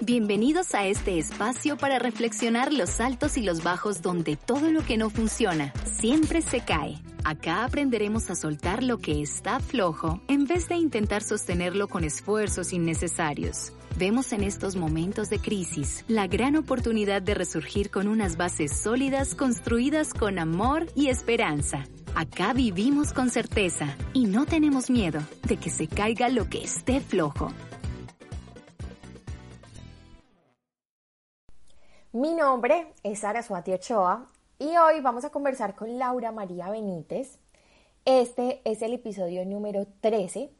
Bienvenidos a este espacio para reflexionar los altos y los bajos donde todo lo que no funciona siempre se cae. Acá aprenderemos a soltar lo que está flojo en vez de intentar sostenerlo con esfuerzos innecesarios. Vemos en estos momentos de crisis la gran oportunidad de resurgir con unas bases sólidas construidas con amor y esperanza. Acá vivimos con certeza y no tenemos miedo de que se caiga lo que esté flojo. Mi nombre es Suati Ochoa y hoy vamos a conversar con Laura María Benítez. Este es el episodio número 13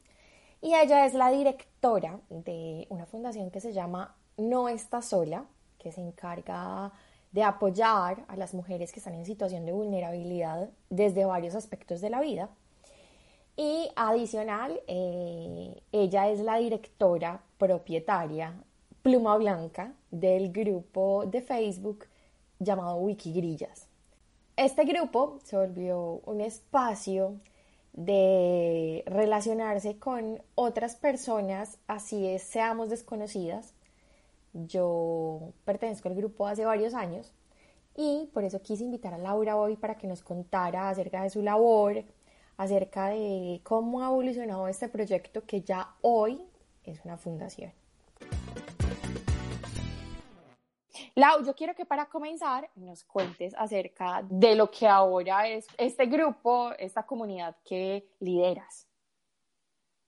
y ella es la directora de una fundación que se llama No está sola, que se encarga de apoyar a las mujeres que están en situación de vulnerabilidad desde varios aspectos de la vida. Y adicional, eh, ella es la directora propietaria pluma blanca del grupo de Facebook llamado Wikigrillas. Este grupo se volvió un espacio de relacionarse con otras personas, así es, seamos desconocidas. Yo pertenezco al grupo hace varios años y por eso quise invitar a Laura hoy para que nos contara acerca de su labor, acerca de cómo ha evolucionado este proyecto que ya hoy es una fundación. Lau, yo quiero que para comenzar nos cuentes acerca de lo que ahora es este grupo, esta comunidad que lideras,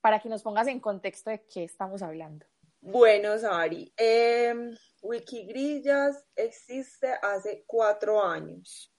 para que nos pongas en contexto de qué estamos hablando. Bueno, Sari, eh, Wikigrillas existe hace cuatro años.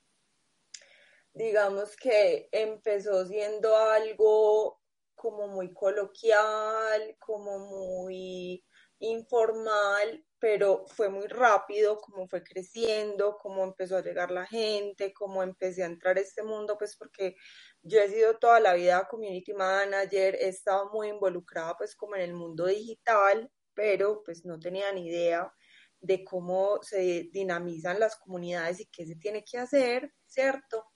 Digamos que empezó siendo algo como muy coloquial, como muy informal, pero fue muy rápido como fue creciendo, cómo empezó a llegar la gente, cómo empecé a entrar a este mundo, pues porque yo he sido toda la vida community manager, he estado muy involucrada pues como en el mundo digital, pero pues no tenía ni idea de cómo se dinamizan las comunidades y qué se tiene que hacer, ¿cierto?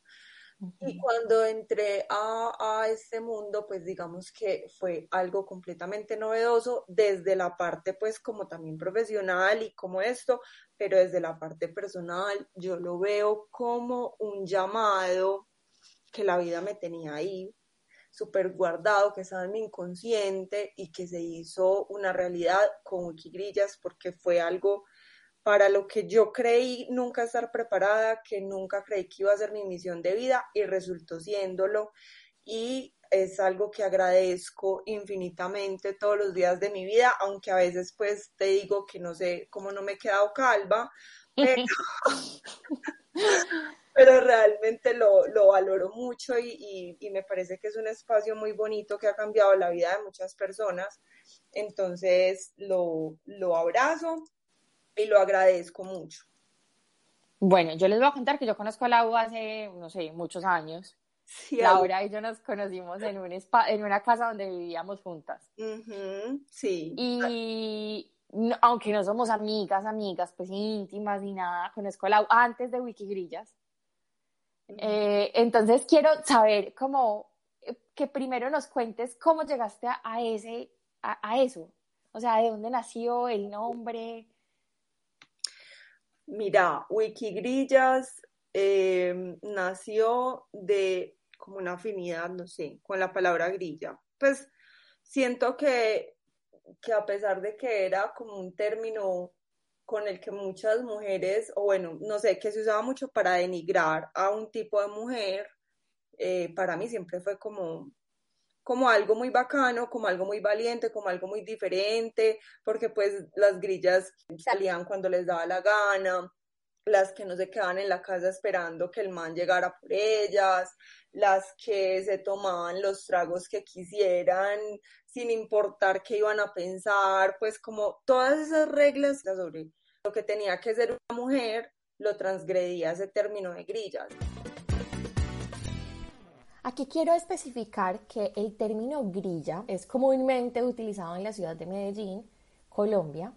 Y cuando entré a, a, este mundo, pues digamos que fue algo completamente novedoso desde la parte pues como también profesional y como esto, pero desde la parte personal yo lo veo como un llamado que la vida me tenía ahí, súper guardado, que estaba en mi inconsciente y que se hizo una realidad con Wikigrillas porque fue algo para lo que yo creí nunca estar preparada, que nunca creí que iba a ser mi misión de vida y resultó siéndolo. Y es algo que agradezco infinitamente todos los días de mi vida, aunque a veces pues te digo que no sé cómo no me he quedado calva, pero, pero realmente lo, lo, valoro mucho y, y, me parece que es un espacio muy bonito que ha cambiado la vida de muchas personas. Entonces lo, lo abrazo y lo agradezco mucho. Bueno, yo les voy a contar que yo conozco a Lau hace, no sé, muchos años. Sí, Laura y yo nos conocimos en, un en una casa donde vivíamos juntas. sí. Y aunque no somos amigas, amigas, pues íntimas ni nada, conozco a Lau antes de Wikigrillas. Eh, entonces quiero saber cómo, que primero nos cuentes cómo llegaste a, ese, a eso. O sea, de dónde nació el nombre, Mira, Wikigrillas em, nació de como una afinidad, no sé, con la palabra grilla. Pues siento que, que a pesar de que era como un término con el que muchas mujeres, o bueno, no sé, que se usaba mucho para denigrar a un tipo de mujer, eh, para mí siempre fue como, como algo muy bacano, como algo muy valiente, como algo muy diferente, porque pues las grillas salían cuando les daba la gana, las que no se quedaban en la casa esperando que el man llegara por ellas, las que se tomaban los tragos que quisieran sin importar qué iban a pensar, pues como todas esas reglas sobre lo que tenía que ser una mujer, lo transgredía ese término de grillas. Aquí quiero especificar que el término grilla es comúnmente utilizado en la ciudad de Medellín, Colombia,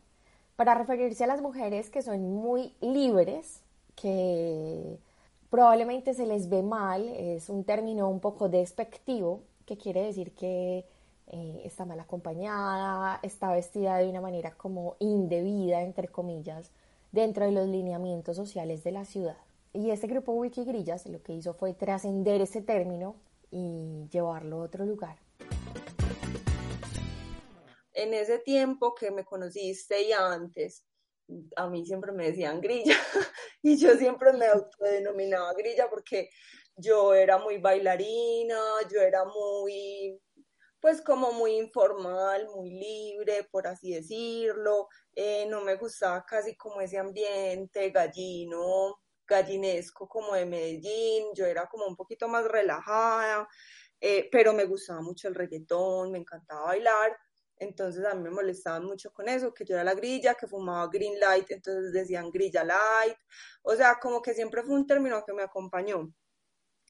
para referirse a las mujeres que son muy libres, que probablemente se les ve mal, es un término un poco despectivo, que quiere decir que eh, está mal acompañada, está vestida de una manera como indebida, entre comillas, dentro de los lineamientos sociales de la ciudad. Y este grupo Wikigrillas lo que hizo fue trascender ese término y llevarlo a otro lugar. En ese tiempo que me conociste y antes, a mí siempre me decían grilla y yo siempre me autodenominaba grilla porque yo era muy bailarina, yo era muy, pues como muy informal, muy libre, por así decirlo, eh, no me gustaba casi como ese ambiente gallino, gallinesco como de Medellín, yo era como un poquito más relajada, eh, pero me gustaba mucho el reggaetón, me encantaba bailar, entonces a mí me molestaba mucho con eso, que yo era la grilla, que fumaba green light, entonces decían grilla light, o sea, como que siempre fue un término que me acompañó.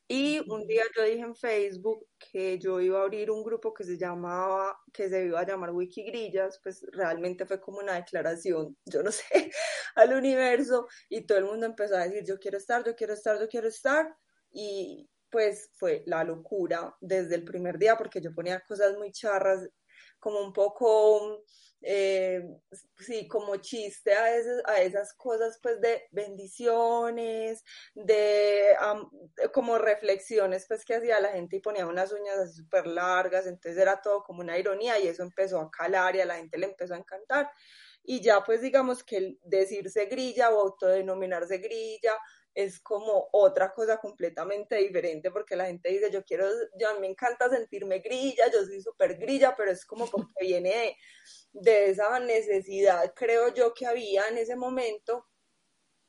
Y un día yo dije en Facebook que yo iba a abrir un grupo que se llamaba, que se iba a llamar Wikigrillas, pues realmente fue como una declaración, yo no sé, al universo y todo el mundo empezó a decir yo quiero estar, yo quiero estar, yo quiero estar y pues fue la locura desde el primer día porque yo ponía cosas muy charras como un poco, eh, sí, como chiste a, a esas cosas pues de bendiciones, de como reflexiones pues que hacía la gente y ponía unas uñas así súper largas, entonces era todo como una ironía y eso empezó a calar y a la gente le empezó a encantar. Y ya pues digamos que el decirse grilla o autodenominarse grilla es como otra cosa completamente diferente porque la gente dice, yo quiero, yo a mí me encanta sentirme grilla, yo soy súper grilla, pero es como porque viene de, esa necesidad, creo yo, que había en ese momento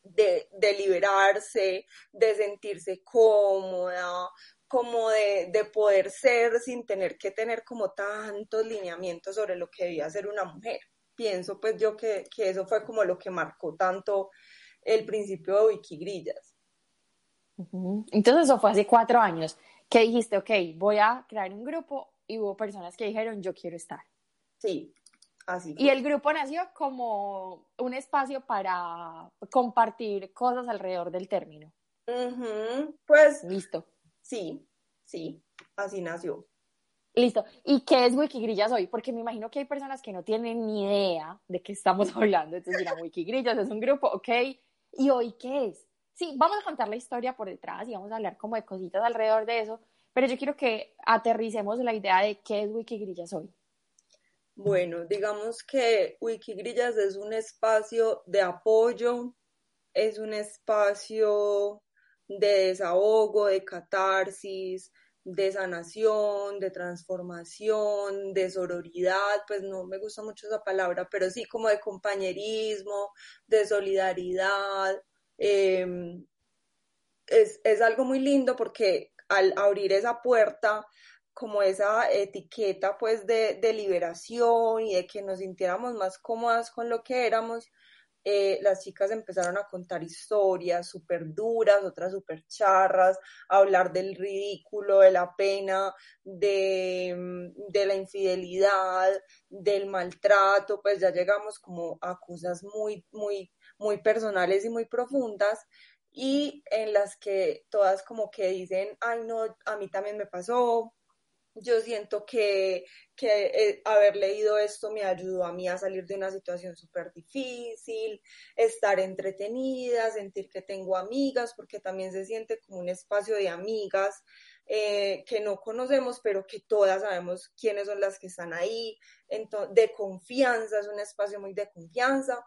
de, de liberarse, de sentirse cómoda, como de, de, poder ser sin tener que tener como tantos lineamientos sobre lo que debía ser una mujer. Pienso pues yo que, que eso fue como lo que marcó tanto el principio de Wikigrillas. Entonces eso fue hace cuatro años que dijiste, ok, voy a crear un grupo y hubo personas que dijeron, yo quiero estar. Sí, así. Y el grupo nació como un espacio para compartir cosas alrededor del término. Pues. Listo. Sí, sí, así nació. Listo. ¿Y qué es Wikigrillas hoy? Porque me imagino que hay personas que no tienen ni idea de qué estamos hablando. Entonces dirán, Wikigrillas es un grupo, ok, ¿Y hoy qué es? Sí, vamos a contar la historia por detrás y vamos a hablar como de cositas alrededor de eso, pero yo quiero que aterricemos la idea de qué es Wikigrillas hoy. Bueno, digamos que Wikigrillas es un espacio de apoyo, es un espacio de desahogo, de catarsis, de sanación, de transformación, de sororidad, pues no me gusta mucho esa palabra, pero sí como de compañerismo, de solidaridad. Em, es, algo muy lindo porque al abrir esa puerta, como esa etiqueta pues de, de liberación y de que nos sintiéramos más cómodas con lo que éramos, eh, las chicas empezaron a contar historias súper duras, otras súper charras, a hablar del ridículo, de la pena, de, mm, de, la infidelidad, del maltrato, pues ya llegamos como a cosas muy, muy, muy personales y muy profundas y en las que todas como que dicen, ay no, a mí también me pasó, yo siento que, eh, haber leído esto me ayudó a mí a salir de una situación súper difícil, estar entretenida, sentir que tengo amigas, porque también se siente como un espacio de amigas eh, que no conocemos, pero que todas sabemos quiénes son las que están ahí, de confianza, es un espacio muy de confianza.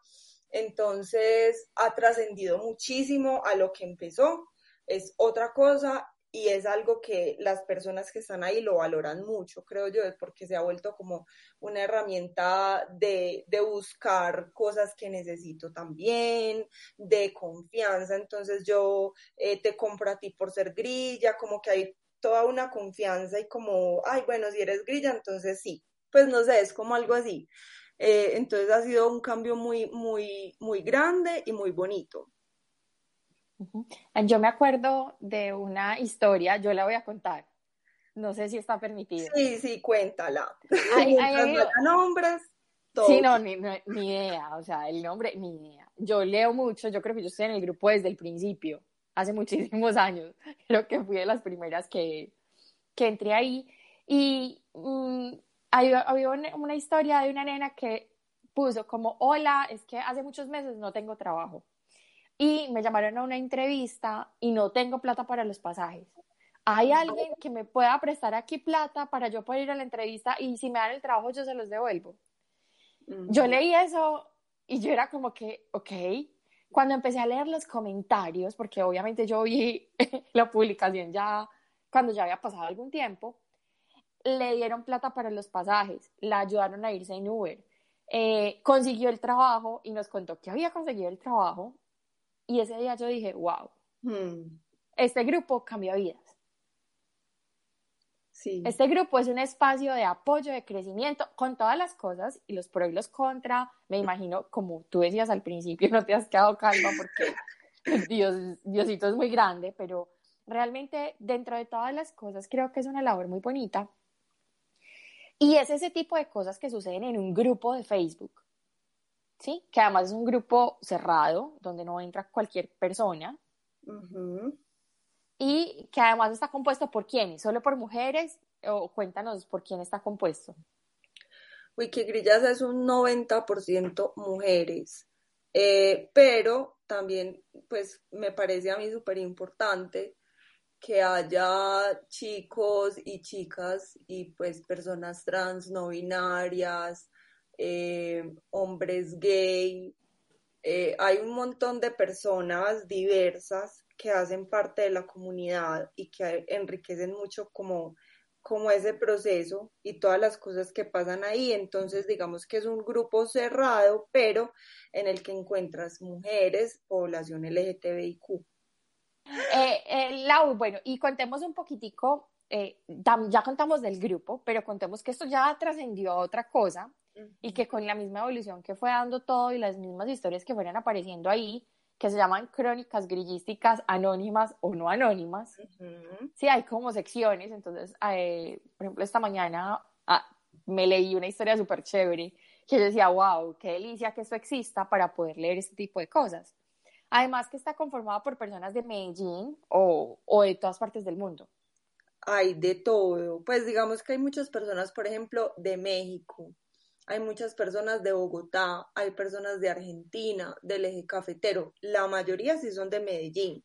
Entonces ha trascendido muchísimo a lo que empezó. Es otra cosa y es algo que las personas que están ahí lo valoran mucho, creo yo, porque se ha vuelto como una herramienta de, buscar cosas que necesito también, de confianza, entonces yo eh, te compro a ti por ser grilla, como que hay toda una confianza y como, ay, bueno, si eres grilla, entonces sí, pues no sé, es como algo así. Eh, entonces ha sido un cambio muy, muy, muy grande y muy bonito. Yo me acuerdo de una historia, yo la voy a contar. No sé si está permitido. Sí, sí, cuéntala. Hay, nombres. Sí, no ni, idea, o sea, el nombre, ni idea. Yo leo mucho, yo creo que yo estoy en el grupo desde el principio, hace muchísimos años. Creo que fui de las primeras que, que entré ahí. Y mm, había una historia de una nena que puso como, hola, es que hace muchos meses no tengo trabajo. Y me llamaron a una entrevista y no tengo plata para los pasajes. ¿Hay alguien que me pueda prestar aquí plata para yo poder ir a la entrevista y si me dan el trabajo yo se los devuelvo? Yo leí eso y yo era como que, ok. Cuando empecé a leer los comentarios, porque obviamente yo vi la publicación ya cuando ya había pasado algún tiempo, le dieron plata para los pasajes, la ayudaron a irse en Uber, eh, consiguió el trabajo y nos contó que había conseguido el trabajo. Y ese día yo dije, wow, hmm. este grupo cambia vidas. Sí. Este grupo es un espacio de apoyo, de crecimiento, con todas las cosas y los pros y los contra. Me imagino, como tú decías al principio, no te has quedado calma porque Dios, Diosito es muy grande, pero realmente dentro de todas las cosas creo que es una labor muy bonita y es ese tipo de cosas que suceden en un grupo de Facebook, ¿sí? Que además es un grupo cerrado, donde no entra cualquier persona. Y que además está compuesto por quiénes, solo por mujeres, o cuéntanos por quién está compuesto. Wikigrillas es un 90% mujeres, eh, pero también, pues, me parece a mí súper importante que haya chicos y chicas y pues personas trans, no binarias, eh, hombres gay. Eh, hay un montón de personas diversas que hacen parte de la comunidad y que enriquecen mucho como, como ese proceso y todas las cosas que pasan ahí. Entonces, digamos que es un grupo cerrado, pero en el que encuentras mujeres, población LGTBIQ. Eh, eh, Lau, bueno, y contemos un poquitico, eh, ya contamos del grupo, pero contemos que esto ya trascendió a otra cosa y que con la misma evolución que fue dando todo y las mismas historias que fueron apareciendo ahí, que se llaman crónicas grillísticas anónimas o no anónimas, sí, hay como secciones, entonces, por ejemplo, esta mañana ah, me leí una historia súper chévere que yo decía, wow, qué delicia que esto exista para poder leer este tipo de cosas. Además que está conformada por personas de Medellín o, o de todas partes del mundo. Hay de todo. Pues digamos que hay muchas personas, por ejemplo, de México, hay muchas personas de Bogotá, hay personas de Argentina, del eje cafetero, la mayoría sí son de Medellín,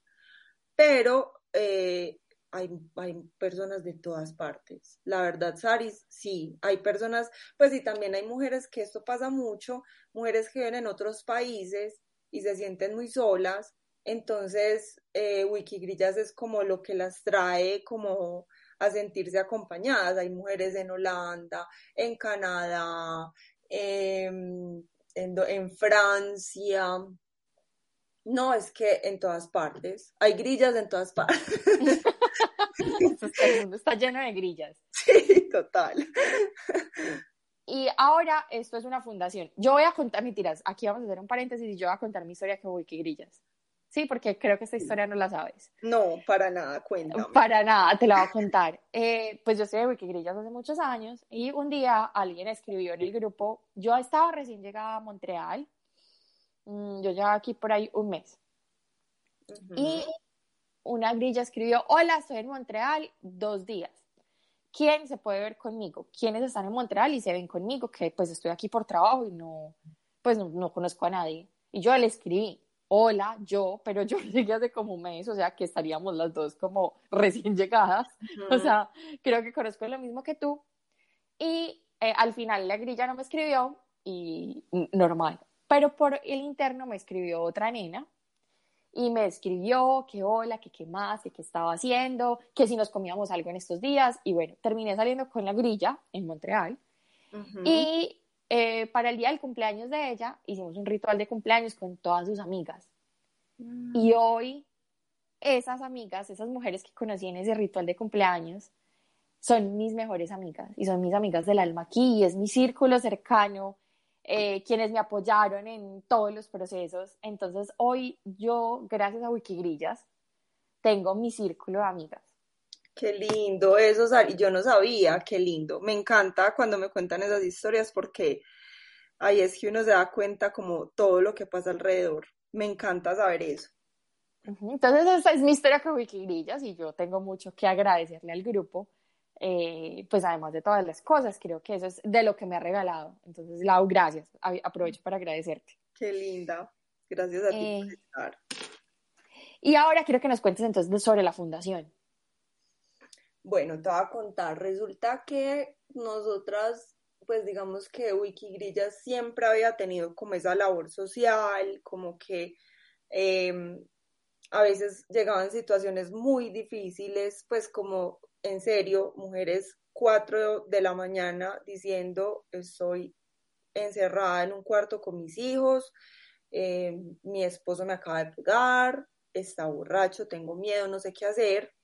pero eh, hay, hay, personas de todas partes. La verdad, Saris, sí, hay personas, pues sí, también hay mujeres que esto pasa mucho, mujeres que viven en otros países y se sienten muy solas. Entonces, eh, Wikigrillas es como lo que las trae como a sentirse acompañadas. Hay mujeres en Holanda, en Canadá, em, en, Francia. No, es que en todas partes. Hay grillas en todas partes. el mundo está lleno de grillas. Sí, total. Y ahora esto es una fundación. Yo voy a contar, mentiras, aquí vamos a hacer un paréntesis y yo voy a contar mi historia que Wikigrillas. Sí, porque creo que esta historia no la sabes. No, para nada, cuéntame. Para nada, te la voy a contar. Eh, pues yo soy de Wikigrillas hace muchos años y un día alguien escribió en el grupo, yo estaba recién llegada a Montreal, mm, yo llevaba aquí por ahí un mes. Y una grilla escribió, hola, estoy en Montreal, dos días. ¿quién se puede ver conmigo? ¿Quiénes están en Montreal y se ven conmigo? Que pues estoy aquí por trabajo y no, pues no, conozco a nadie. Y yo le escribí, hola, yo, pero yo llegué hace como un mes, o sea que estaríamos las dos como recién llegadas. O sea, creo que conozco lo mismo que tú. Y eh, al final la grilla no me escribió y normal. Pero por el interno me escribió otra nena y me escribió que hola, que qué más, que qué estaba haciendo, que si nos comíamos algo en estos días. Y bueno, terminé saliendo con la grilla en Montreal. Y eh, para el día del cumpleaños de ella, hicimos un ritual de cumpleaños con todas sus amigas. Mm. Y hoy, esas amigas, esas mujeres que conocí en ese ritual de cumpleaños, son mis mejores amigas y son mis amigas del alma aquí, es mi círculo cercano, eh, quienes me apoyaron en todos los procesos. Entonces hoy yo, gracias a Wikigrillas, tengo mi círculo de amigas. Qué lindo eso, y yo no sabía, qué lindo. Me encanta cuando me cuentan esas historias porque ahí es que uno se da cuenta como todo lo que pasa alrededor. Me encanta saber eso. Entonces esa es mi historia con Wikigrillas y yo tengo mucho que agradecerle al grupo eh, pues además de todas las cosas, creo que eso es de lo que me ha regalado. Entonces, Lau, gracias. Aprovecho para agradecerte. Qué linda. Gracias a ti por eh, estar. Y ahora quiero que nos cuentes entonces sobre la fundación. Bueno, te voy a contar. Resulta que nosotras, pues digamos que Wikigrillas siempre había tenido como esa labor social, como que em, a veces llegaban situaciones muy difíciles, pues como en serio, mujeres cuatro de la mañana diciendo estoy encerrada en un cuarto con mis hijos, eh, mi esposo me acaba de pegar, está borracho, tengo miedo, no sé qué hacer.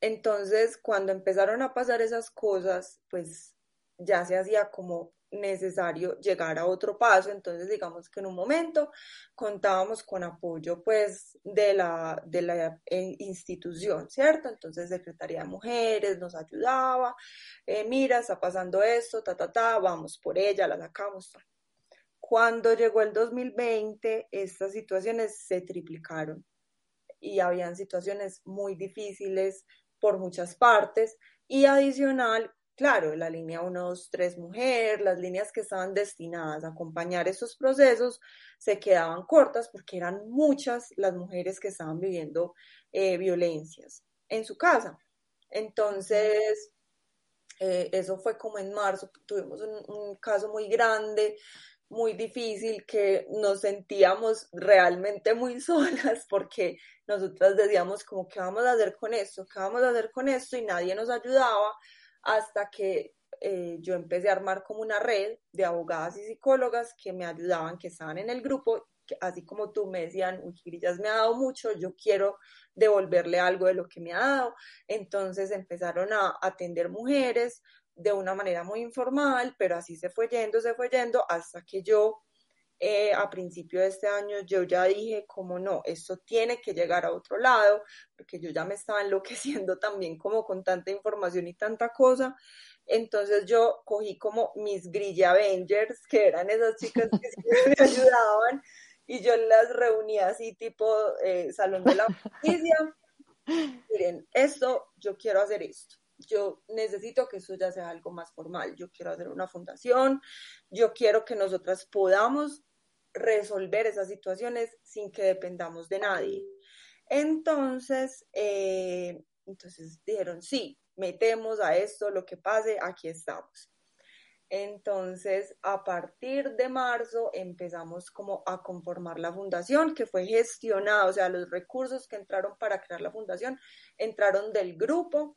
Entonces, cuando empezaron a pasar esas cosas, pues ya se hacía como necesario llegar a otro paso. Entonces, digamos que en un momento contábamos con apoyo pues de la, de la eh, institución, ¿cierto? Entonces, Secretaría de Mujeres nos ayudaba, eh, mira, está pasando esto, ta, ta, ta, vamos por ella, la sacamos. Cuando llegó el 2020, estas situaciones se triplicaron y habían situaciones muy difíciles por muchas partes y adicional Claro, la línea 1, 2, 3 mujer, las líneas que estaban destinadas a acompañar estos procesos se quedaban cortas porque eran muchas las mujeres que estaban viviendo eh, violencias en su casa. Entonces, eh, eso fue como en marzo, tuvimos un, caso muy grande, muy difícil, que nos sentíamos realmente muy solas porque nosotras decíamos como, ¿qué vamos a hacer con esto? ¿Qué vamos a hacer con esto? Y nadie nos ayudaba hasta que eh, yo empecé a armar como una red de abogadas y psicólogas que me ayudaban, que estaban en el grupo, así como tú me decían, Grillas me ha dado mucho, yo quiero devolverle algo de lo que me ha dado. Entonces empezaron a atender mujeres de una manera muy informal, pero así se fue yendo, se fue yendo, hasta que yo eh, a principio de este año yo ya dije, como no, esto tiene que llegar a otro lado, porque yo ya me estaba enloqueciendo también como con tanta información y tanta cosa. Entonces yo cogí como mis Grilla Avengers, que eran esas chicas que me ayudaban, y yo las reunía así tipo eh, Salón de la Justicia. Miren, esto, yo quiero hacer esto yo necesito que eso ya sea algo más formal, yo quiero hacer una fundación, yo quiero que nosotras podamos resolver esas situaciones sin que dependamos de nadie. Entonces, eh, entonces dijeron, sí, metemos a esto, lo que pase, aquí estamos. Entonces, a partir de marzo empezamos como a conformar la fundación, que fue gestionada, o sea, los recursos que entraron para crear la fundación entraron del grupo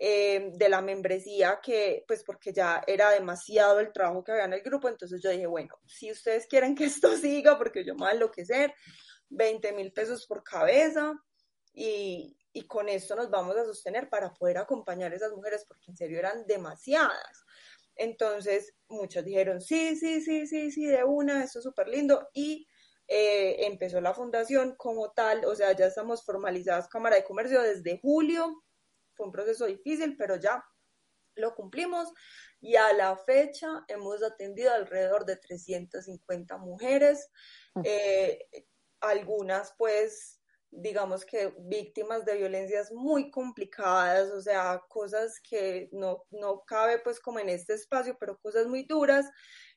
eh, de la membresía que, pues porque ya era demasiado el trabajo que había en el grupo, entonces yo dije, bueno, si ustedes quieren que esto siga, porque yo me voy a enloquecer, 20 mil pesos por cabeza y, y con esto nos vamos a sostener para poder acompañar a esas mujeres, porque en serio eran demasiadas. Entonces, muchos dijeron, sí, sí, sí, sí, sí, de una, esto es súper lindo. Y eh, empezó la fundación como tal, o sea, ya estamos formalizadas Cámara de Comercio desde julio fue un proceso difícil, pero ya lo cumplimos. Y a la fecha hemos atendido alrededor de 350 mujeres, eh, algunas pues digamos que víctimas de violencias muy complicadas, o sea, cosas que no, no cabe pues como en este espacio, pero cosas muy duras.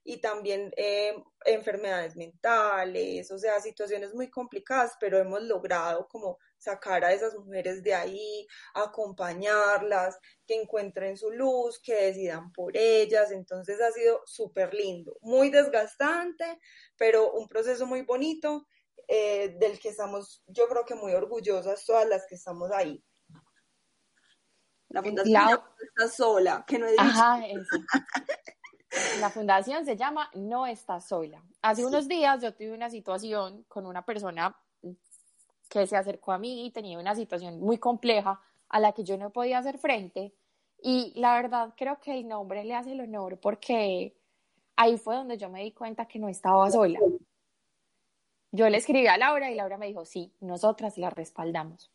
Y también eh, enfermedades mentales, o sea, situaciones muy complicadas, pero hemos logrado como sacar a esas mujeres de ahí, acompañarlas, que encuentren su luz, que decidan por ellas, entonces ha sido súper lindo, muy desgastante, pero un proceso muy bonito eh, del que estamos, yo creo que muy orgullosas todas las que estamos ahí. La fundación no está sola, que no he dicho. Ajá, La fundación se llama No está sola. Hace unos días yo tuve una situación con una persona que se acercó a mí y tenía una situación muy compleja a la que yo no podía hacer frente. Y la verdad creo que el nombre le hace el honor porque ahí fue donde yo me di cuenta que no estaba sola. Yo le escribí a Laura y Laura me dijo, sí, nosotras la respaldamos.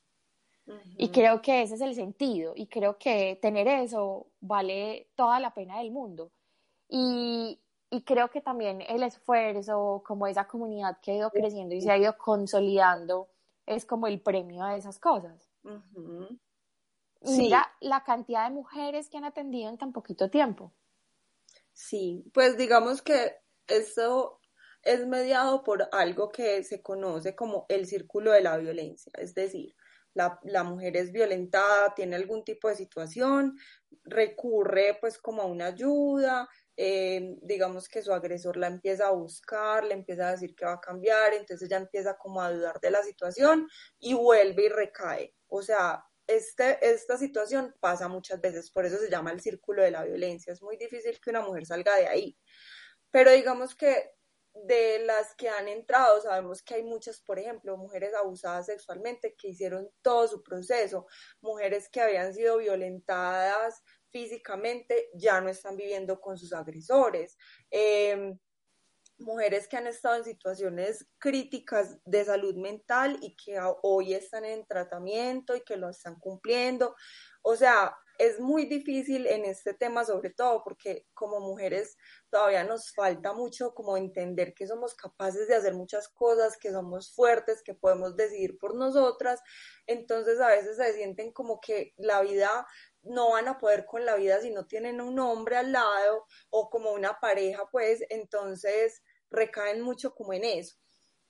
Y creo que ese es el sentido y creo que tener eso vale toda la pena del mundo. Y, y creo que también el esfuerzo, como esa comunidad que ha ido creciendo y se ha ido consolidando, es como el premio a esas cosas. Mira la cantidad de mujeres que han atendido en tan poquito tiempo. Sí, pues digamos que eso es mediado por algo que se conoce como el círculo de la violencia, es decir, la, la, mujer es violentada, tiene algún tipo de situación, recurre pues como a una ayuda, eh, digamos que su agresor la empieza a buscar, le empieza a decir que va a cambiar, entonces ya empieza como a dudar de la situación y vuelve y recae. O sea, este, esta situación pasa muchas veces, por eso se llama el círculo de la violencia. Es muy difícil que una mujer salga de ahí. Pero digamos que de las que han entrado, sabemos que hay muchas, por ejemplo, mujeres abusadas sexualmente que hicieron todo su proceso, mujeres que habían sido violentadas físicamente ya no están viviendo con sus agresores. Em, mujeres que han estado en situaciones críticas de salud mental y que hoy están en tratamiento y que lo están cumpliendo. O sea, es muy difícil en este tema, sobre todo porque como mujeres todavía nos falta mucho como entender que somos capaces de hacer muchas cosas, que somos fuertes, que podemos decidir por nosotras. Entonces a veces se sienten como que la vida no van a poder con la vida si no tienen un hombre al lado o como una pareja, pues entonces recaen mucho como en eso.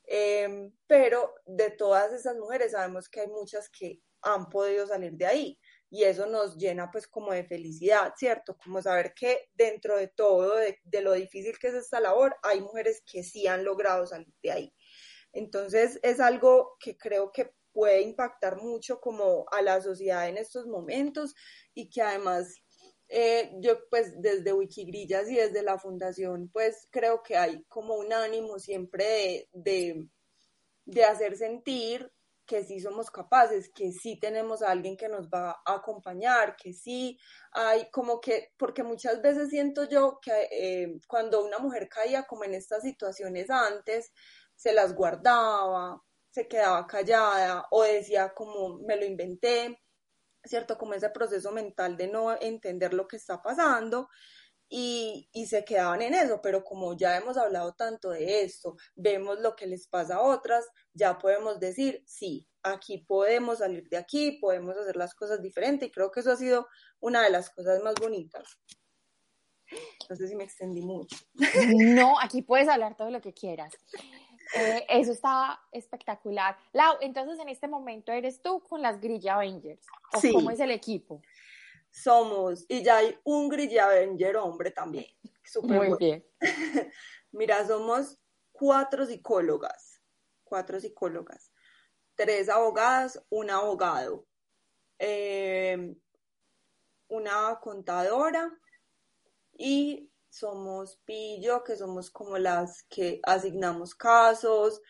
Em, pero de todas esas mujeres sabemos que hay muchas que han podido salir de ahí y eso nos llena pues como de felicidad, ¿cierto? Como saber que dentro de todo, de, de lo difícil que es esta labor, hay mujeres que sí han logrado salir de ahí. Entonces es algo que creo que puede impactar mucho como a la sociedad en estos momentos y que además eh, yo pues desde Wikigrillas y desde la fundación pues creo que hay como un ánimo siempre de, de, hacer sentir que sí somos capaces, que sí tenemos a alguien que nos va a acompañar, que sí hay como que, porque muchas veces siento yo que eh, cuando una mujer caía como en estas situaciones antes, se las guardaba, se quedaba callada o decía como me lo inventé, ¿cierto? Como ese proceso mental de no entender lo que está pasando. Y, y, se quedaban en eso, pero como ya hemos hablado tanto de esto, vemos lo que les pasa a otras, ya podemos decir, sí, aquí podemos salir de aquí, podemos hacer las cosas diferentes y creo que eso ha sido una de las cosas más bonitas. No sé si me extendí mucho. No, aquí puedes hablar todo lo que quieras. Eh, eso está espectacular. Lau, entonces en este momento eres tú con las Grilla Avengers. ¿O ¿Cómo es el equipo? Somos, y ya hay un Grilla Avenger hombre también. Muy bien. Mira, somos cuatro psicólogas, cuatro psicólogas, tres abogadas, un abogado, eh, una contadora y somos pillo, que somos como las que asignamos casos,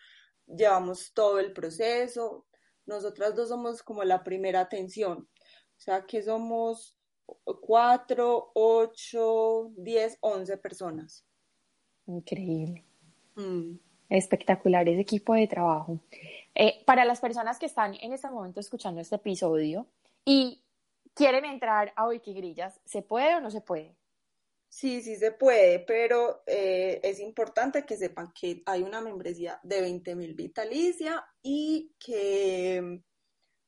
llevamos todo el proceso. Nosotras dos somos como la primera atención, o sea que somos cuatro, ocho, diez, once personas. Increíble. Mm. Espectacular ese equipo de trabajo. Eh, para las personas que están en este momento escuchando este episodio y quieren entrar a Wikigrillas, ¿se puede o no se puede? Sí, sí se puede, pero eh, es importante que sepan que hay una membresía de 20 mil vitalicia y que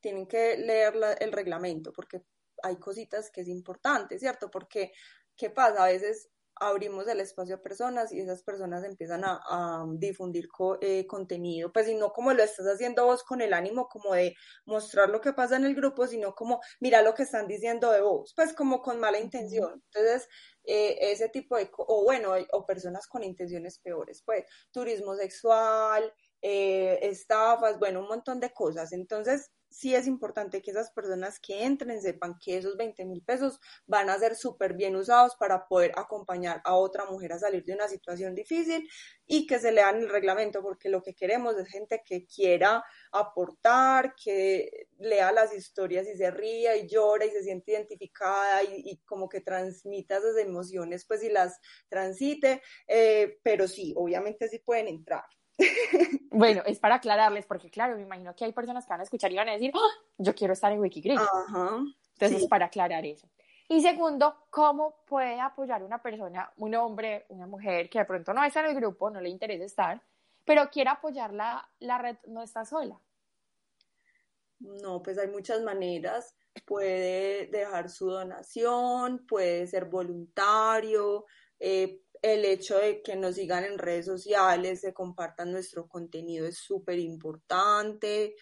tienen que leer el reglamento porque hay cositas que es importante, ¿cierto? Porque, ¿qué pasa? A veces abrimos el espacio a personas y esas personas empiezan a, difundir eh, contenido, pues y no como lo estás haciendo vos con el ánimo como de mostrar lo que pasa en el grupo, sino como mira lo que están diciendo de vos, pues como con mala intención. Entonces, eh, ese tipo de, o bueno, o personas con intenciones peores, pues turismo sexual, eh, estafas, bueno, un montón de cosas. Entonces, sí es importante que esas personas que entren sepan que esos 20 mil pesos van a ser súper bien usados para poder acompañar a otra mujer a salir de una situación difícil y que se lean el reglamento, porque lo que queremos es gente que quiera aportar, que lea las historias y se ría y llora y se siente identificada y, como que transmita esas emociones, pues y las transite, eh, pero sí, obviamente sí pueden entrar. Bueno, es para aclararles, porque claro, me imagino que hay personas que van a escuchar y van a decir, ¡Ah! yo quiero estar en Wikigrid. Entonces, es para aclarar eso. Y segundo, ¿cómo puede apoyar una persona, un hombre, una mujer que de pronto no está en el grupo, no le interesa estar, pero quiere apoyar la, la red, no está sola? No, pues hay muchas maneras. puede dejar su donación, puede ser voluntario, eh, el hecho de que nos sigan en redes sociales, de compartan nuestro contenido es súper importante.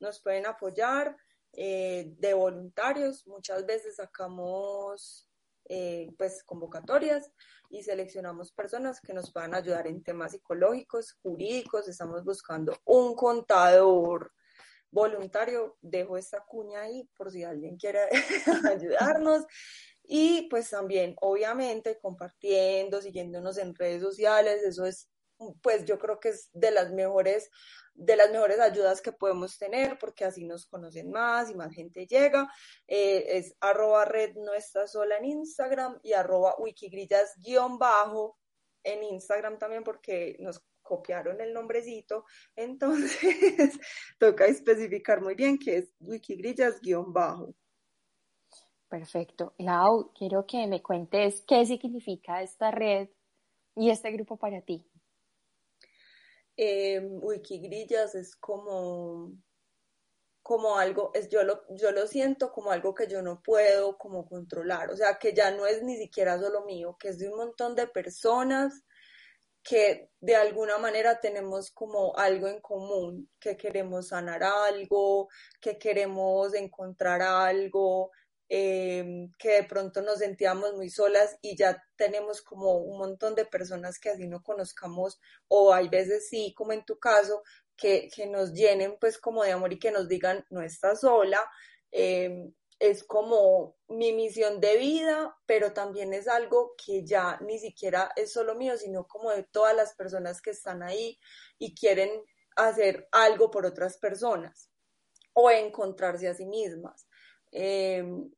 Nos pueden apoyar eh, de voluntarios. Muchas veces sacamos eh, pues convocatorias y seleccionamos personas que nos puedan ayudar en temas psicológicos, jurídicos. Estamos buscando un contador voluntario. Dejo esta cuña ahí por si alguien quiere ayudarnos. Y pues también, obviamente, compartiendo, siguiéndonos en redes sociales, eso es, pues yo creo que es de las mejores, de las mejores ayudas que podemos tener, porque así nos conocen más y más gente llega. Eh, es arroba red no está sola en Instagram y arroba wikigrillas guion bajo en Instagram también, porque nos copiaron el nombrecito, entonces toca especificar muy bien que es wikigrillas guion bajo. Perfecto. Lau, quiero que me cuentes qué significa esta red y este grupo para ti. Eh, Wikigrillas es como, como algo, es, yo, lo, yo lo siento como algo que yo no puedo como controlar, o sea, que ya no es ni siquiera solo mío, que es de un montón de personas que de alguna manera tenemos como algo en común, que queremos sanar algo, que queremos encontrar algo, Em, que de pronto nos sentíamos muy solas y ya tenemos como un montón de personas que así no conozcamos o hay veces sí, como en tu caso, que, que nos llenen pues como de amor y que nos digan no estás sola. Em, es como mi misión de vida, pero también es algo que ya ni siquiera es solo mío, sino como de todas las personas que están ahí y quieren hacer algo por otras personas o encontrarse a sí mismas. Em,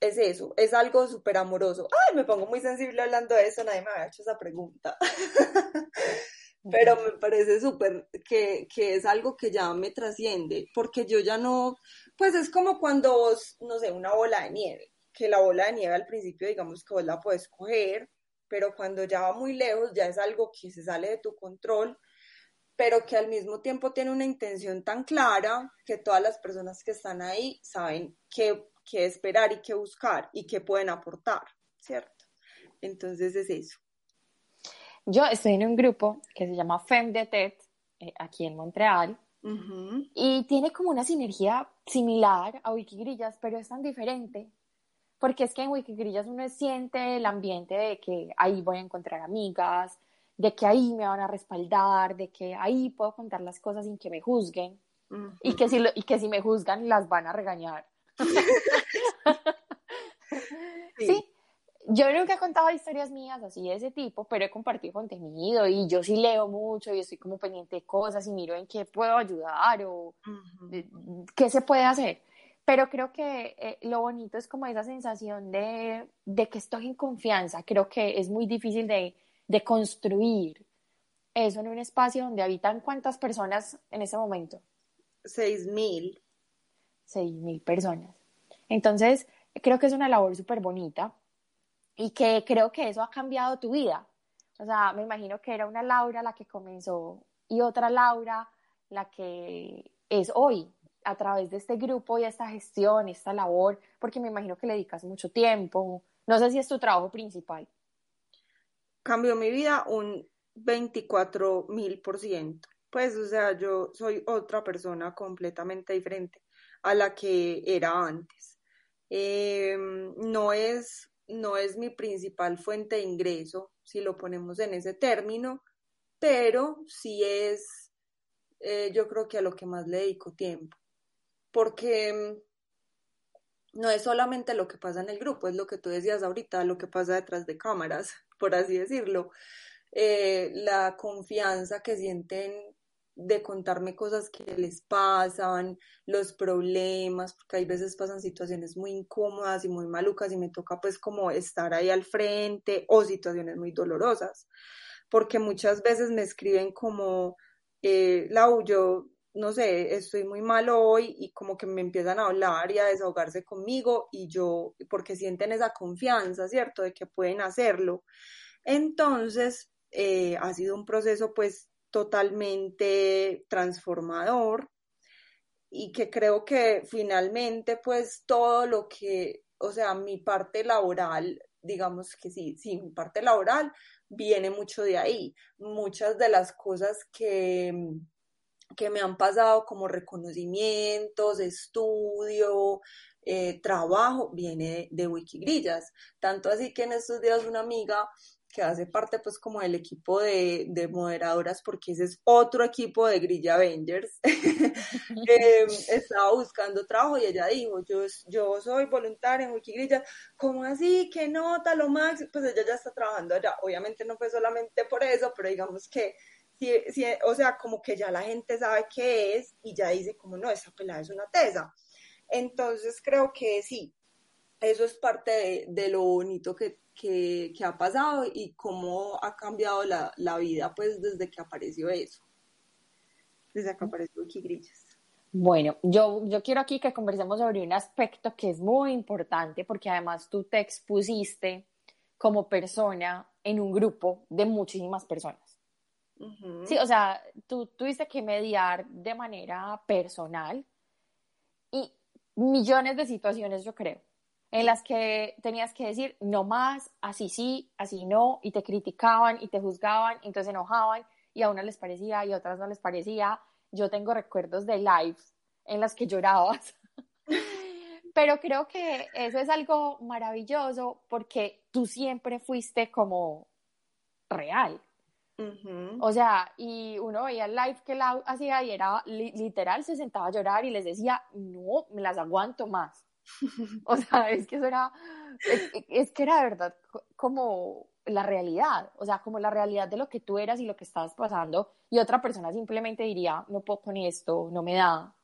es eso, es algo súper amoroso. Ay, me pongo muy sensible hablando de eso, nadie me había hecho esa pregunta. Pero me parece súper que, que, es algo que ya me trasciende, porque yo ya no, pues es como cuando vos, no sé, una bola de nieve, que la bola de nieve al principio digamos que vos la puedes coger, pero cuando ya va muy lejos ya es algo que se sale de tu control, pero que al mismo tiempo tiene una intención tan clara que todas las personas que están ahí saben que qué esperar y qué buscar y qué pueden aportar, ¿cierto? Entonces es eso. Yo estoy en un grupo que se llama Femme de TED, eh, aquí en Montreal, y tiene como una sinergia similar a Wikigrillas, pero es tan diferente, porque es que en Wikigrillas uno siente el ambiente de que ahí voy a encontrar amigas, de que ahí me van a respaldar, de que ahí puedo contar las cosas sin que me juzguen, y, que si, y que si me juzgan las van a regañar. sí. Yo nunca he contado historias mías así de ese tipo, pero he compartido contenido y yo sí leo mucho y estoy como pendiente de cosas y miro en qué puedo ayudar o qué se puede hacer. Pero creo que eh, lo bonito es como esa sensación de, de, que estoy en confianza. Creo que es muy difícil de, de construir eso en un espacio donde habitan cuántas personas en ese momento. Seis mil. Seis mil personas. Entonces, creo que es una labor súper bonita y que creo que eso ha cambiado tu vida. O sea, me imagino que era una Laura la que comenzó y otra Laura la que es hoy a través de este grupo y esta gestión, esta labor, porque me imagino que le dedicas mucho tiempo. No sé si es tu trabajo principal. Cambió mi vida un 24 mil por ciento. Pues, o sea, yo soy otra persona completamente diferente a la que era antes. Eh, no, es, no es mi principal fuente de ingreso, si lo ponemos en ese término, pero sí es, eh, yo creo que a lo que más le dedico tiempo, porque mm, no es solamente lo que pasa en el grupo, es lo que tú decías ahorita, lo que pasa detrás de cámaras, por así decirlo. Eh, la confianza que sienten de contarme cosas que les pasan, los problemas, porque hay veces pasan situaciones muy incómodas y muy malucas y me toca pues como estar ahí al frente o situaciones muy dolorosas, porque muchas veces me escriben como, eh, Lau, yo no sé, estoy muy mal hoy y como que me empiezan a hablar y a desahogarse conmigo y yo, porque sienten esa confianza, ¿cierto? De que pueden hacerlo. Entonces, eh, ha sido un proceso pues totalmente transformador y que creo que finalmente pues todo lo que, o sea, mi parte laboral, digamos que sí, sí, mi parte laboral viene mucho de ahí. Muchas de las cosas que, que me han pasado como reconocimientos, estudio, eh, trabajo, viene de, de Wikigrillas. Tanto así que en estos días una amiga que hace parte pues como del equipo de, de moderadoras, porque ese es otro equipo de Grilla Avengers, eh, estaba buscando trabajo y ella dijo, yo, yo soy voluntaria en Wikigrilla, ¿cómo así? ¿Qué nota? Lo máximo, pues ella ya está trabajando allá, obviamente no fue solamente por eso, pero digamos que si, si, o sea, como que ya la gente sabe qué es y ya dice como no, esa pelada es una tesa. Entonces creo que sí, eso es parte de, de lo bonito que, que, ha pasado y cómo ha cambiado la, la, vida pues desde que apareció eso, desde que apareció Wikigrillas. Bueno, yo, yo quiero aquí que conversemos sobre un aspecto que es muy importante porque además tú te expusiste como persona en un grupo de muchísimas personas. Sí, o sea, tú tuviste que mediar de manera personal y millones de situaciones, yo creo en las que tenías que decir no más, así sí, así no, y te criticaban y te juzgaban, y entonces enojaban, y a unas les parecía y a otras no les parecía. Yo tengo recuerdos de lives en las que llorabas. Pero creo que eso es algo maravilloso porque tú siempre fuiste como real. O sea, y uno veía el live que la hacía y era literal, se sentaba a llorar y les decía, no, me las aguanto más. O sea, es que eso era, es, que era verdad como la realidad, o sea, como la realidad de lo que tú eras y lo que estabas pasando, y otra persona simplemente diría, no puedo con esto, no me da.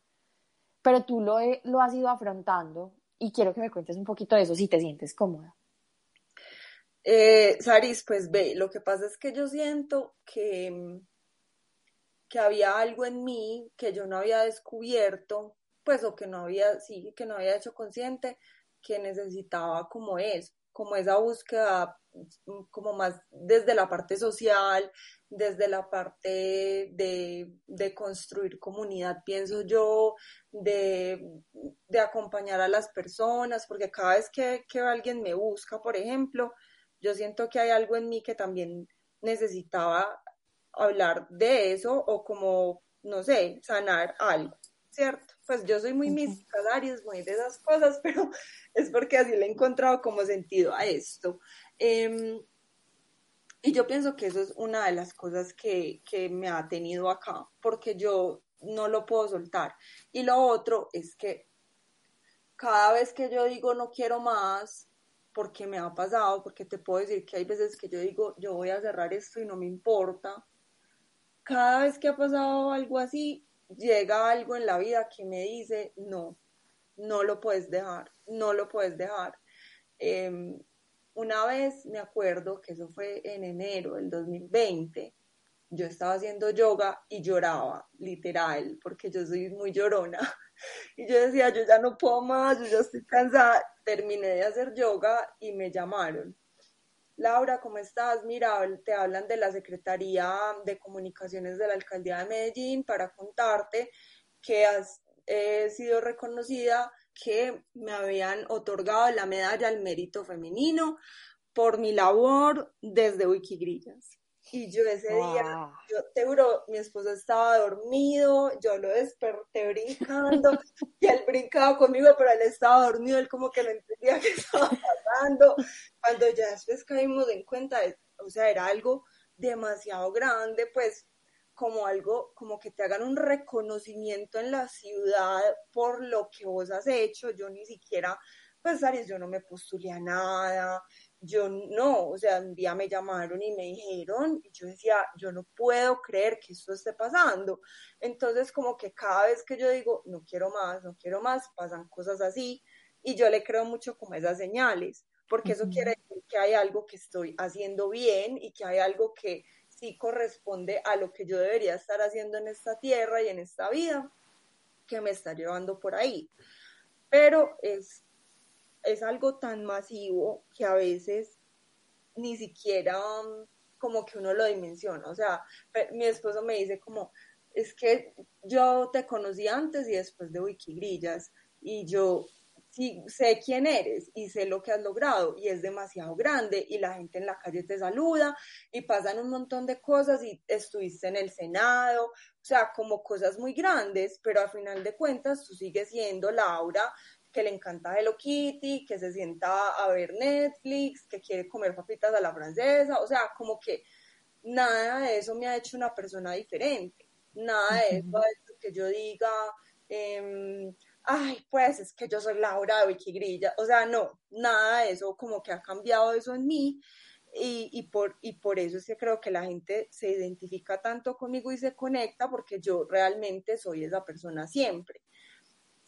Pero tú lo, lo has ido afrontando y quiero que me cuentes un poquito de eso si te sientes cómoda. Eh, Saris, pues ve, lo que pasa es que yo siento que, que había algo en mí que yo no había descubierto pues o que no había, sí, que no había hecho consciente que necesitaba como eso, como esa búsqueda mm, como más desde la parte social, desde la parte de, de construir comunidad, pienso yo, de, de, acompañar a las personas, porque cada vez que, que alguien me busca, por ejemplo, yo siento que hay algo en mí que también necesitaba hablar de eso o como, no sé, sanar algo, ¿cierto? Pues yo soy muy mística, Darius, muy de esas cosas, pero es porque así le he encontrado como sentido a esto. Em, y yo pienso que eso es una de las cosas que, que me ha tenido acá, porque yo no lo puedo soltar. Y lo otro es que cada vez que yo digo no quiero más, porque me ha pasado, porque te puedo decir que hay veces que yo digo yo voy a cerrar esto y no me importa. Cada vez que ha pasado algo así, llega algo en la vida que me dice, no, no lo puedes dejar, no lo puedes dejar. Em, una vez me acuerdo que eso fue en enero del 2020, yo estaba haciendo yoga y lloraba, literal, porque yo soy muy llorona. Y yo decía, yo ya no puedo más, yo ya estoy cansada. Terminé de hacer yoga y me llamaron Laura, ¿cómo estás? Mira, te hablan de la Secretaría de Comunicaciones de la Alcaldía de Medellín para contarte que has eh, sido reconocida, que me habían otorgado la medalla al mérito femenino por mi labor desde Wikigrillas. Y yo ese día, yo te juro, mi esposo estaba dormido, yo lo desperté brincando, y él brincaba conmigo, pero él estaba dormido, él como que no entendía qué estaba pasando. Cuando ya después caímos en cuenta, o sea, era algo demasiado grande, pues como algo, como que te hagan un reconocimiento en la ciudad por lo que vos has hecho, yo ni siquiera, pues, Aries, yo no me postulé a nada, yo no, o sea, un día me llamaron y me dijeron, y yo decía, yo no puedo creer que esto esté pasando. Entonces, como que cada vez que yo digo, no quiero más, no quiero más, pasan cosas así, y yo le creo mucho como esas señales, porque eso quiere decir que hay algo que estoy haciendo bien y que hay algo que sí corresponde a lo que yo debería estar haciendo en esta tierra y en esta vida, que me está llevando por ahí. Pero es es algo tan masivo que a veces ni siquiera um, como que uno lo dimensiona. O sea, mi esposo me dice como, es que yo te conocí antes y después de Wikigrillas y yo sí sé quién eres y sé lo que has logrado y es demasiado grande y la gente en la calle te saluda y pasan un montón de cosas y estuviste en el Senado, o sea, como cosas muy grandes, pero al final de cuentas tú sigues siendo Laura que le encanta Hello Kitty, que se sienta a ver Netflix, que quiere comer papitas a la francesa, o sea, como que nada de eso me ha hecho una persona diferente, nada de eso ha hecho que yo diga, eh, ay, pues es que yo soy Laura de Wikigrilla, o sea, no, nada de eso, como que ha cambiado eso en mí. Y, y, por, y por eso es que creo que la gente se identifica tanto conmigo y se conecta porque yo realmente soy esa persona siempre.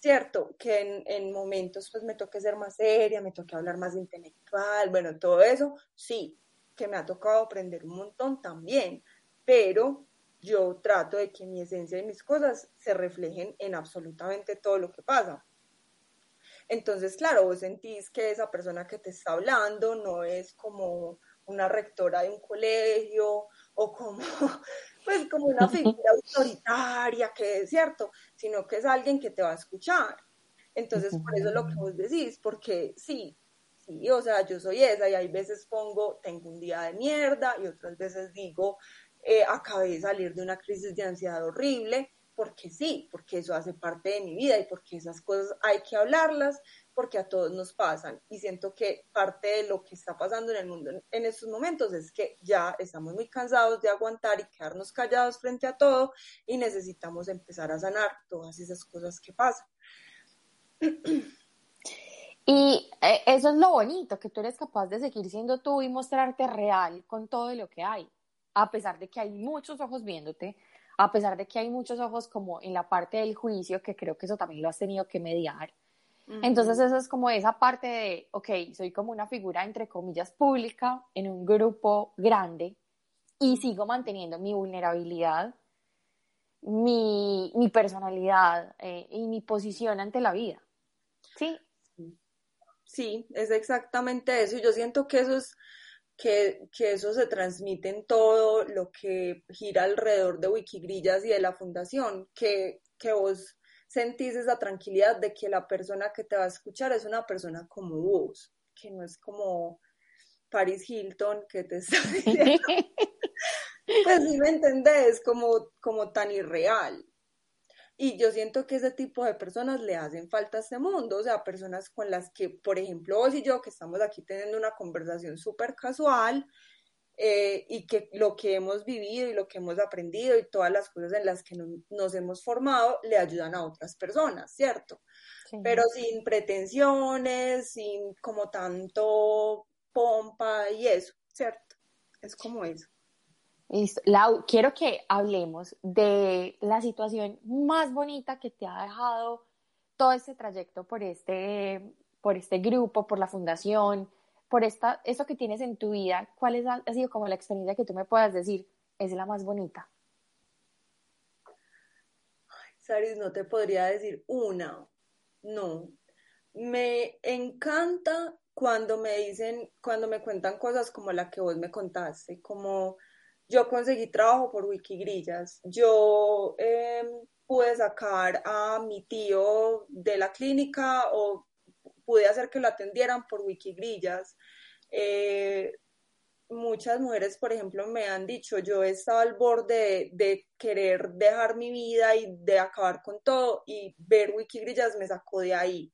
Cierto, que en, en momentos pues me toque ser más seria, me toque hablar más intelectual, bueno, todo eso, sí, que me ha tocado aprender un montón también, pero yo trato de que mi esencia y mis cosas se reflejen en absolutamente todo lo que pasa. Entonces, claro, vos sentís que esa persona que te está hablando no es como una rectora de un colegio o como, pues, como una figura autoritaria, que es cierto, sino que es alguien que te va a escuchar. Entonces, por eso lo que vos decís, porque sí, sí, o sea, yo soy esa y hay veces pongo, tengo un día de mierda y otras veces digo, eh, acabé de salir de una crisis de ansiedad horrible, porque sí, porque eso hace parte de mi vida y porque esas cosas hay que hablarlas, porque a todos nos pasan. Y siento que parte de lo que está pasando en el mundo en, estos momentos es que ya estamos muy cansados de aguantar y quedarnos callados frente a todo y necesitamos empezar a sanar todas esas cosas que pasan. Y eh, eso es lo bonito, que tú eres capaz de seguir siendo tú y mostrarte real con todo lo que hay a pesar de que hay muchos ojos viéndote, a pesar de que hay muchos ojos como en la parte del juicio, que creo que eso también lo has tenido que mediar. Entonces eso es como esa parte de, ok, soy como una figura entre comillas pública en un grupo grande y sigo manteniendo mi vulnerabilidad, mi, mi personalidad eh, y mi posición ante la vida. ¿Sí? Sí, es exactamente eso. Yo siento que eso es que, eso se transmite en todo lo que gira alrededor de Wikigrillas y de la fundación, que, que vos sentís esa tranquilidad de que la persona que te va a escuchar es una persona como vos, que no es como Paris Hilton que te está diciendo. pues si me entendés, como, como tan irreal. Y yo siento que ese tipo de personas le hacen falta a este mundo, o sea, personas con las que, por ejemplo, vos y yo, que estamos aquí teniendo una conversación súper casual eh, y que lo que hemos vivido y lo que hemos aprendido y todas las cosas en las que nos hemos formado le ayudan a otras personas, ¿cierto? Pero sin pretensiones, sin como tanto pompa y eso, ¿cierto? Es como eso. Lau, quiero que hablemos de la situación más bonita que te ha dejado todo este trayecto por este, por este grupo, por la fundación, por esta, esto que tienes en tu vida. ¿Cuál es, ha sido como la experiencia que tú me puedas decir es la más bonita? Saris, no te podría decir una, no. Me encanta cuando me dicen, cuando me cuentan cosas como la que vos me contaste, como yo conseguí trabajo por Wikigrillas. Yo em, pude sacar a mi tío de la clínica o pude hacer que lo atendieran por Wikigrillas. Eh, muchas mujeres, por ejemplo, me han dicho, yo he estado al borde de, de, querer dejar mi vida y de acabar con todo y ver Wikigrillas me sacó de ahí.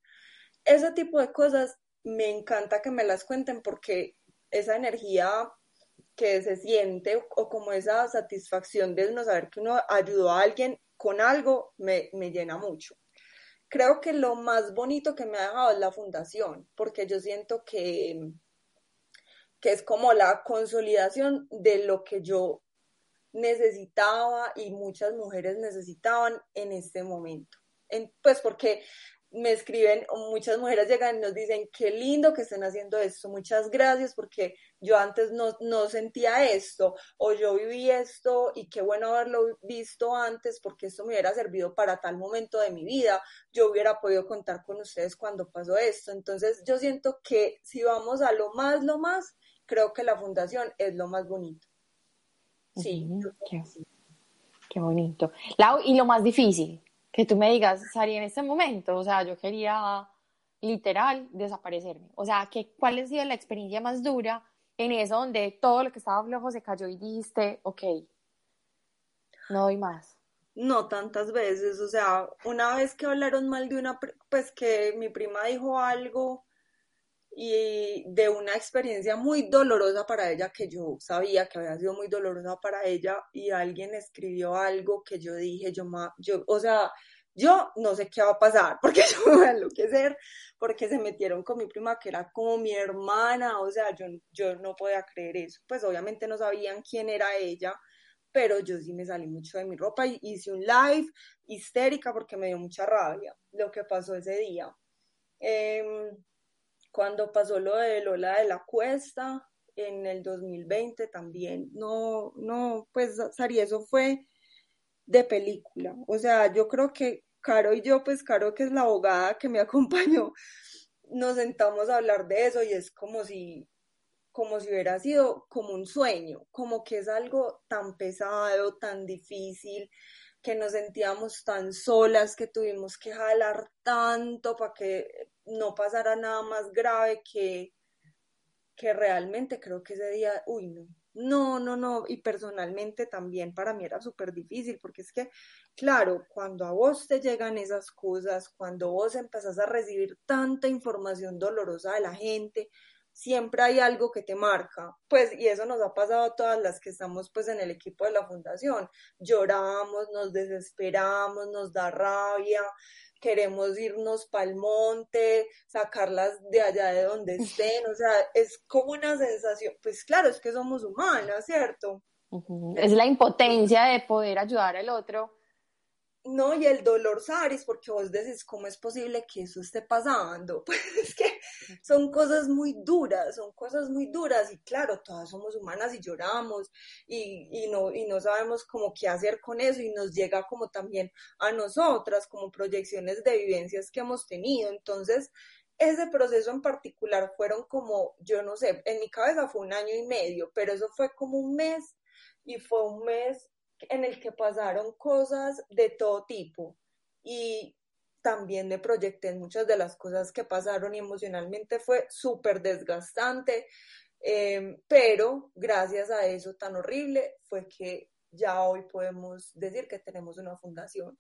Ese tipo de cosas me encanta que me las cuenten porque esa energía que se siente o como esa satisfacción de no saber que uno ayudó a alguien con algo me llena mucho. Creo que lo más bonito que me ha dejado es la fundación, porque yo siento que, que es como la consolidación de lo que yo necesitaba y muchas mujeres necesitaban en este momento. En, pues porque me escriben, muchas mujeres llegan y nos dicen, qué lindo que estén haciendo esto, muchas gracias porque yo antes no, no, sentía esto o yo viví esto y qué bueno haberlo visto antes porque esto me hubiera servido para tal momento de mi vida, yo hubiera podido contar con ustedes cuando pasó esto. Entonces yo siento que si vamos a lo más, lo más, creo que la fundación es lo más bonito. Sí. Qué bonito. Lau, y lo más difícil, que tú me digas, Sari, en este momento, o sea, yo quería literal desaparecerme. O sea, que, ¿cuál ha sido la experiencia más dura en eso donde todo lo que estaba flojo se cayó y dijiste, ok, no doy más? No tantas veces, o sea, una vez que hablaron mal de una, pues que mi prima dijo algo y de una experiencia muy dolorosa para ella que yo sabía que había sido muy dolorosa para ella y alguien escribió algo que yo dije, yo, yo o sea, yo no sé qué va a pasar porque yo me voy a enloquecer porque se metieron con mi prima que era como mi hermana, o sea, yo, yo no podía creer eso, pues obviamente no sabían quién era ella, pero yo sí me salí mucho de mi ropa y hice un live histérica porque me dio mucha rabia lo que pasó ese día. Em, cuando pasó lo de Lola de la Cuesta en el 2020 también, no, no, pues Sari, eso fue de película. O sea, yo creo que Caro y yo, pues Caro, que es la abogada que me acompañó, nos sentamos a hablar de eso y es como si, como si hubiera sido como un sueño, como que es algo tan pesado, tan difícil, que nos sentíamos tan solas, que tuvimos que jalar tanto para que no pasara nada más grave que, que realmente creo que ese día, uy, no, no, no, no, y personalmente también para mí era súper difícil, porque es que, claro, cuando a vos te llegan esas cosas, cuando vos empezás a recibir tanta información dolorosa de la gente, siempre hay algo que te marca, pues, y eso nos ha pasado a todas las que estamos, pues, en el equipo de la fundación, lloramos, nos desesperamos, nos da rabia, queremos irnos pa'l monte, sacarlas de allá de donde estén, o sea, es como una sensación, pues claro, es que somos humanas, ¿cierto? Es la impotencia de poder ayudar al otro no, y el dolor, Saris, porque vos decís, ¿cómo es posible que eso esté pasando? Pues es que son cosas muy duras, son cosas muy duras, y claro, todas somos humanas y lloramos, y, y, no, y no sabemos cómo qué hacer con eso, y nos llega como también a nosotras, como proyecciones de vivencias que hemos tenido. Entonces, ese proceso en particular fueron como, yo no sé, en mi cabeza fue un año y medio, pero eso fue como un mes, y fue un mes en el que pasaron cosas de todo tipo y también me proyecté en muchas de las cosas que pasaron y emocionalmente fue súper desgastante, em, pero gracias a eso tan horrible fue que ya hoy podemos decir que tenemos una fundación.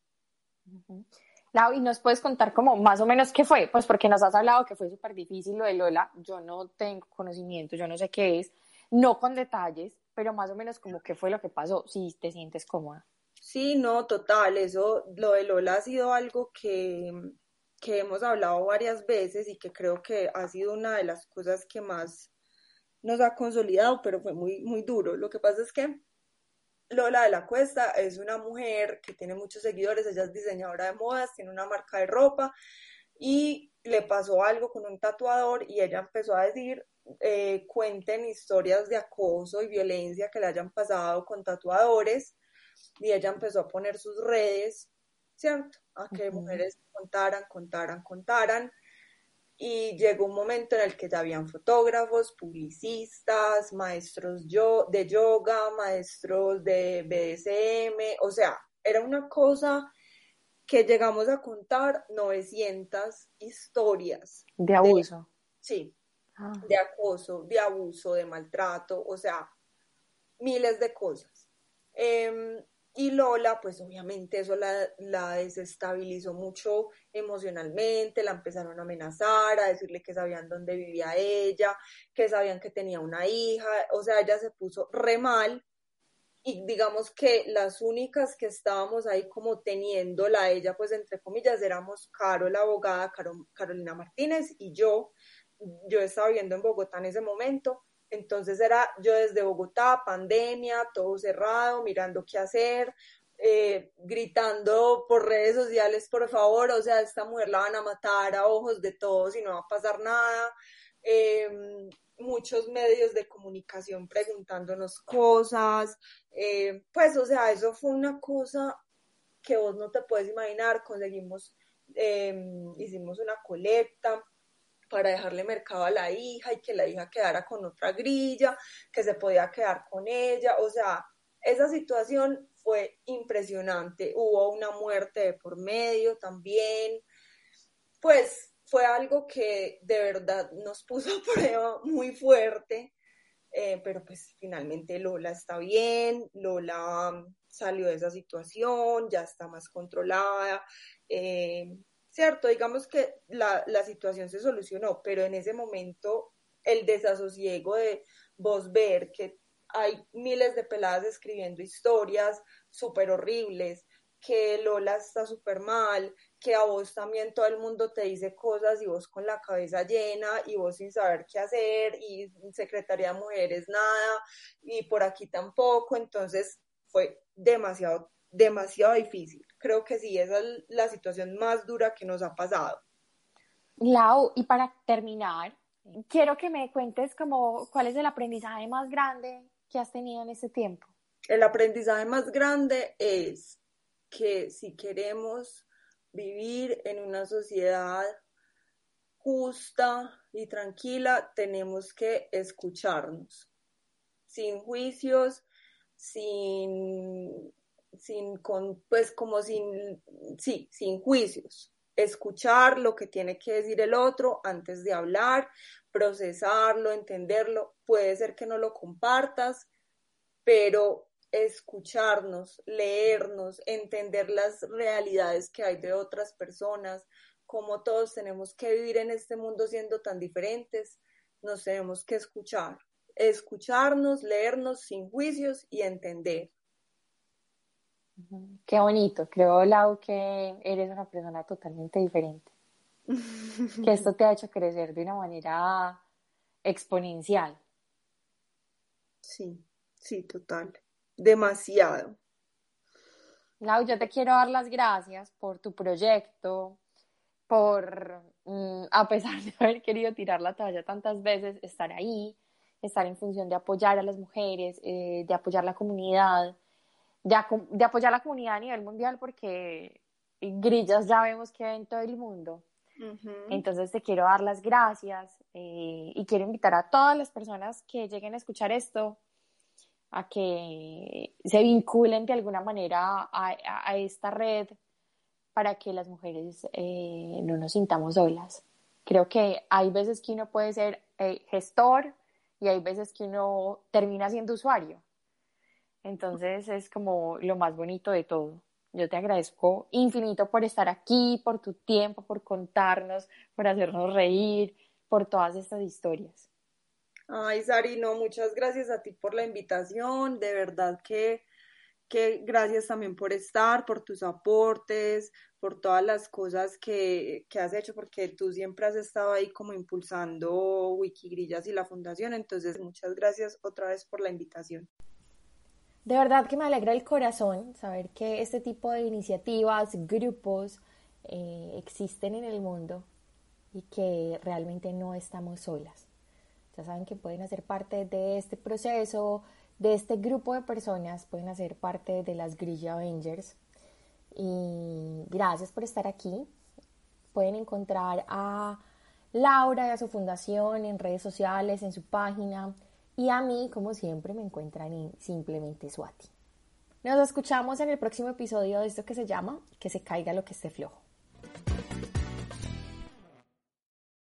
Lau, ¿y nos puedes contar como más o menos qué fue? Pues porque nos has hablado que fue súper difícil lo de Lola, yo no tengo conocimiento, yo no sé qué es, no con detalles, pero más o menos como qué fue lo que pasó, si te sientes cómoda. Sí, no, total, eso, lo de Lola ha sido algo que, que hemos hablado varias veces y que creo que ha sido una de las cosas que más nos ha consolidado, pero fue muy, muy duro. Lo que pasa es que Lola de la Cuesta es una mujer que tiene muchos seguidores, ella es diseñadora de modas, tiene una marca de ropa y le pasó algo con un tatuador y ella empezó a decir, eh, cuenten historias de acoso y violencia que le hayan pasado con tatuadores y ella empezó a poner sus redes, ¿cierto? A que mujeres contaran, contaran, contaran. Y llegó un momento en el que ya habían fotógrafos, publicistas, maestros de yoga, maestros de BDSM, o sea, era una cosa que llegamos a contar 900 historias. De abuso. sí, Ah. de acoso, de abuso, de maltrato, o sea, miles de cosas. Em, y Lola, pues obviamente eso la, la, desestabilizó mucho emocionalmente, la empezaron a amenazar, a decirle que sabían dónde vivía ella, que sabían que tenía una hija, o sea, ella se puso re mal y digamos que las únicas que estábamos ahí como teniéndola ella, pues entre comillas, éramos Caro, la abogada, Carolina Martínez y yo, yo estaba viviendo en Bogotá en ese momento, entonces era yo desde Bogotá, pandemia, todo cerrado, mirando qué hacer, eh, gritando por redes sociales, por favor, o sea, esta mujer la van a matar a ojos de todos y no va a pasar nada. Em, muchos medios de comunicación preguntándonos cosas, eh, pues, o sea, eso fue una cosa que vos no te puedes imaginar, conseguimos, em, hicimos una colecta, para dejarle mercado a la hija y que la hija quedara con otra grilla, que se podía quedar con ella. O sea, esa situación fue impresionante. Hubo una muerte de por medio también. Pues fue algo que de verdad nos puso a prueba muy fuerte. Eh, pero pues finalmente Lola está bien, Lola salió de esa situación, ya está más controlada, eh, ¿cierto? Digamos que la, la, situación se solucionó, pero en ese momento el desasosiego de vos ver que hay miles de peladas escribiendo historias súper horribles, que Lola está súper mal, que a vos también todo el mundo te dice cosas y vos con la cabeza llena y vos sin saber qué hacer y Secretaría de Mujeres nada y por aquí tampoco, entonces fue demasiado, demasiado difícil. Creo que sí, esa es la situación más dura que nos ha pasado. Lau, y para terminar, quiero que me cuentes como cuál es el aprendizaje más grande que has tenido en ese tiempo. El aprendizaje más grande es que si queremos vivir en una sociedad justa y tranquila, tenemos que escucharnos, sin juicios, sin, sin pues como sin, sí, sin juicios. Escuchar lo que tiene que decir el otro antes de hablar, procesarlo, entenderlo. Puede ser que no lo compartas, pero escucharnos, leernos, entender las realidades que hay de otras personas, como todos tenemos que vivir en este mundo siendo tan diferentes, nos tenemos que escuchar escucharnos, leernos sin juicios y entender. Qué bonito, creo, Lau, que eres una persona totalmente diferente. que esto te ha hecho crecer de una manera exponencial. Sí, sí, total. Demasiado. Lau, yo te quiero dar las gracias por tu proyecto, por, mm, a pesar de haber querido tirar la toalla tantas veces, estar ahí, estar en función de apoyar a las mujeres, eh, de apoyar la comunidad, de, apoyar la comunidad a nivel mundial, porque grillas ya vemos que hay en todo el mundo. Entonces te quiero dar las gracias eh, y quiero invitar a todas las personas que lleguen a escuchar esto a que se vinculen de alguna manera a, esta red para que las mujeres eh, no nos sintamos solas. Creo que hay veces que uno puede ser gestor, y hay veces que uno termina siendo usuario. Entonces es como lo más bonito de todo. Yo te agradezco infinito por estar aquí, por tu tiempo, por contarnos, por hacernos reír, por todas estas historias. Ay, Sari, no, muchas gracias a ti por la invitación. De verdad que que gracias también por estar, por tus aportes, por todas las cosas que, has hecho, porque tú siempre has estado ahí como impulsando Wikigrillas y la fundación. Entonces, muchas gracias otra vez por la invitación. De verdad que me alegra el corazón saber que este tipo de iniciativas, grupos, eh, existen en el mundo y que realmente no estamos solas. Ya saben que pueden hacer parte de este proceso, de este grupo de personas pueden hacer parte de las Grilla Avengers. Y gracias por estar aquí. Pueden encontrar a Laura y a su fundación en redes sociales, en su página. Y a mí, como siempre, me encuentran en Simplemente Swati. Nos escuchamos en el próximo episodio de esto que se llama Que se caiga lo que esté flojo.